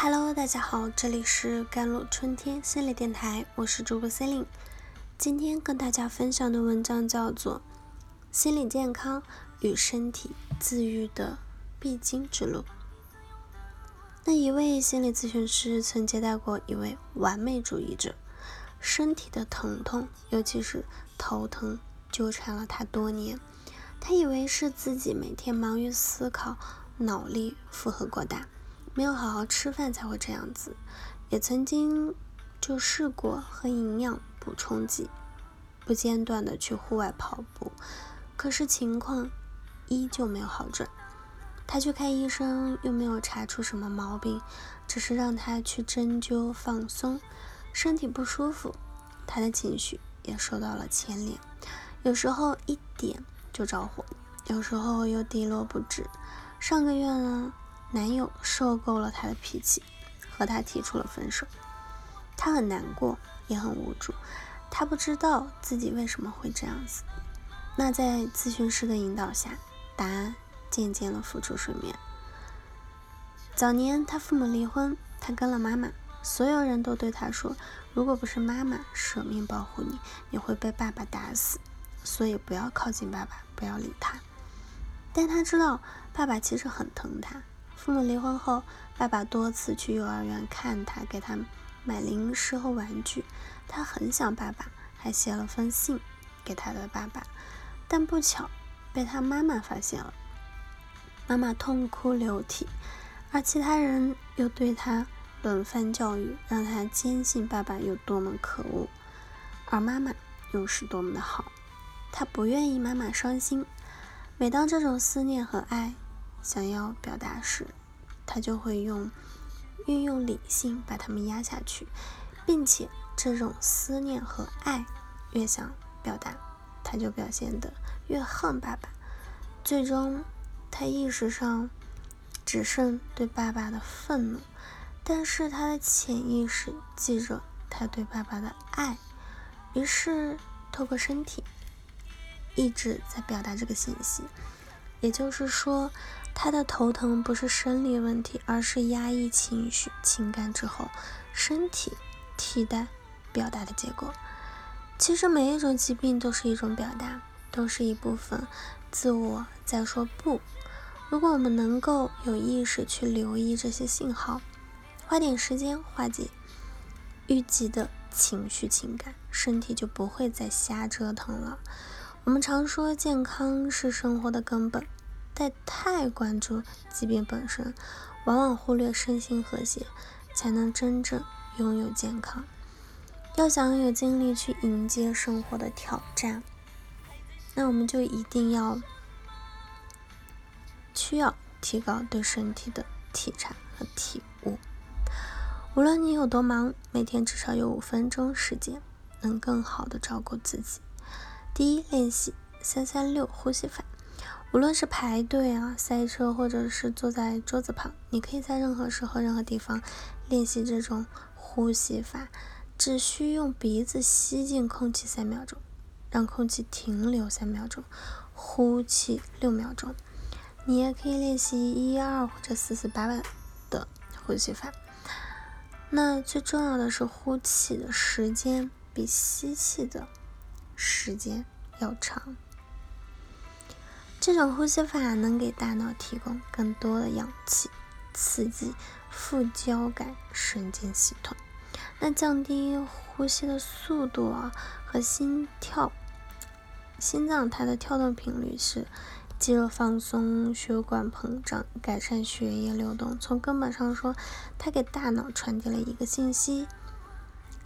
Hello，大家好，这里是甘露春天心理电台，我是主播 Celine。今天跟大家分享的文章叫做《心理健康与身体自愈的必经之路》。那一位心理咨询师曾接待过一位完美主义者，身体的疼痛，尤其是头疼，纠缠了他多年。他以为是自己每天忙于思考，脑力负荷过大。没有好好吃饭才会这样子，也曾经就试过喝营养补充剂，不间断的去户外跑步，可是情况依旧没有好转。他去看医生，又没有查出什么毛病，只是让他去针灸放松，身体不舒服，他的情绪也受到了牵连，有时候一点就着火，有时候又低落不止。上个月呢？男友受够了她的脾气，和她提出了分手。她很难过，也很无助。她不知道自己为什么会这样子。那在咨询师的引导下，答案渐渐的浮出水面。早年他父母离婚，他跟了妈妈。所有人都对他说：“如果不是妈妈舍命保护你，你会被爸爸打死。所以不要靠近爸爸，不要理他。”但他知道，爸爸其实很疼他。父母离婚后，爸爸多次去幼儿园看他，给他买零食和玩具。他很想爸爸，还写了封信给他的爸爸，但不巧被他妈妈发现了。妈妈痛哭流涕，而其他人又对他轮番教育，让他坚信爸爸有多么可恶，而妈妈又是多么的好。他不愿意妈妈伤心。每当这种思念和爱。想要表达时，他就会用运用理性把他们压下去，并且这种思念和爱越想表达，他就表现得越恨爸爸。最终，他意识上只剩对爸爸的愤怒，但是他的潜意识记着他对爸爸的爱，于是透过身体一直在表达这个信息。也就是说。他的头疼不是生理问题，而是压抑情绪、情感之后，身体替代表达的结果。其实每一种疾病都是一种表达，都是一部分自我在说不。如果我们能够有意识去留意这些信号，花点时间化解郁积的情绪、情感，身体就不会再瞎折腾了。我们常说，健康是生活的根本。但太关注疾病本身，往往忽略身心和谐，才能真正拥有健康。要想有精力去迎接生活的挑战，那我们就一定要需要提高对身体的体察和体悟。无论你有多忙，每天至少有五分钟时间，能更好的照顾自己。第一，练习三三六呼吸法。无论是排队啊、塞车，或者是坐在桌子旁，你可以在任何时候、任何地方练习这种呼吸法。只需用鼻子吸进空气三秒钟，让空气停留三秒钟，呼气六秒钟。你也可以练习一二或者四四八八的呼吸法。那最重要的是，呼气的时间比吸气的时间要长。这种呼吸法能给大脑提供更多的氧气，刺激副交感神经系统，那降低呼吸的速度啊和心跳，心脏它的跳动频率是肌肉放松、血管膨胀、改善血液流动。从根本上说，它给大脑传递了一个信息：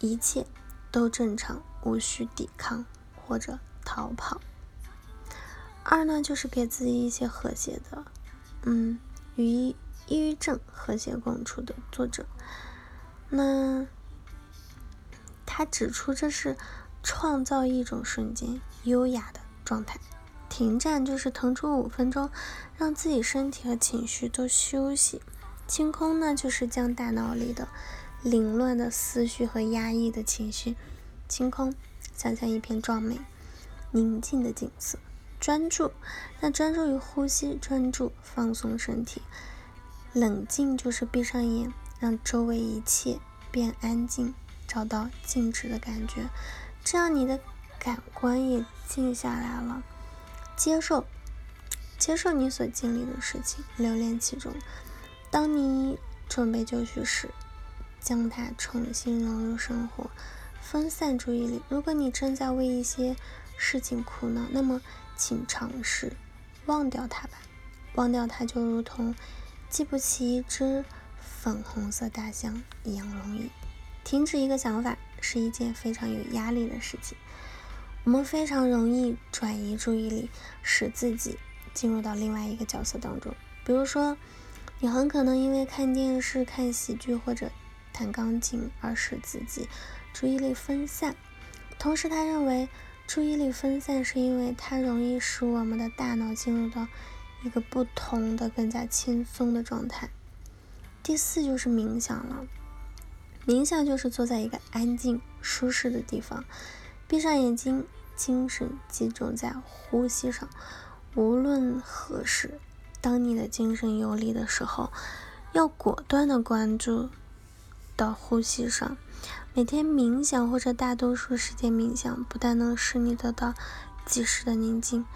一切都正常，无需抵抗或者逃跑。二呢，就是给自己一些和谐的，嗯，与抑郁症和谐共处的作者。那他指出，这是创造一种瞬间优雅的状态。停战就是腾出五分钟，让自己身体和情绪都休息。清空呢，就是将大脑里的凌乱的思绪和压抑的情绪清空，想象一片壮美、宁静的景色。专注，那专注于呼吸，专注放松身体。冷静就是闭上眼，让周围一切变安静，找到静止的感觉，这样你的感官也静下来了。接受，接受你所经历的事情，留恋其中。当你准备就绪时，将它重新融入生活，分散注意力。如果你正在为一些事情苦恼，那么请尝试忘掉它吧。忘掉它就如同记不起一只粉红色大象一样容易。停止一个想法是一件非常有压力的事情。我们非常容易转移注意力，使自己进入到另外一个角色当中。比如说，你很可能因为看电视、看喜剧或者弹钢琴而使自己注意力分散。同时，他认为注意力分散是因为它容易使我们的大脑进入到一个不同的、更加轻松的状态。第四就是冥想了。冥想就是坐在一个安静、舒适的地方，闭上眼睛，精神集中在呼吸上。无论何时，当你的精神游离的时候，要果断的关注到呼吸上。每天冥想或者大多数时间冥想，不但能使你得到及时的宁静，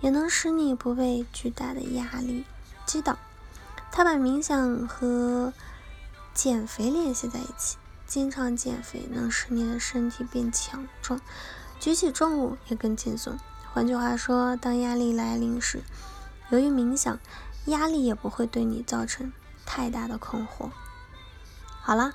也能使你不被巨大的压力击倒。他把冥想和减肥联系在一起，经常减肥能使你的身体变强壮，举起重物也更轻松。换句话说，当压力来临时，由于冥想，压力也不会对你造成太大的困惑。好了，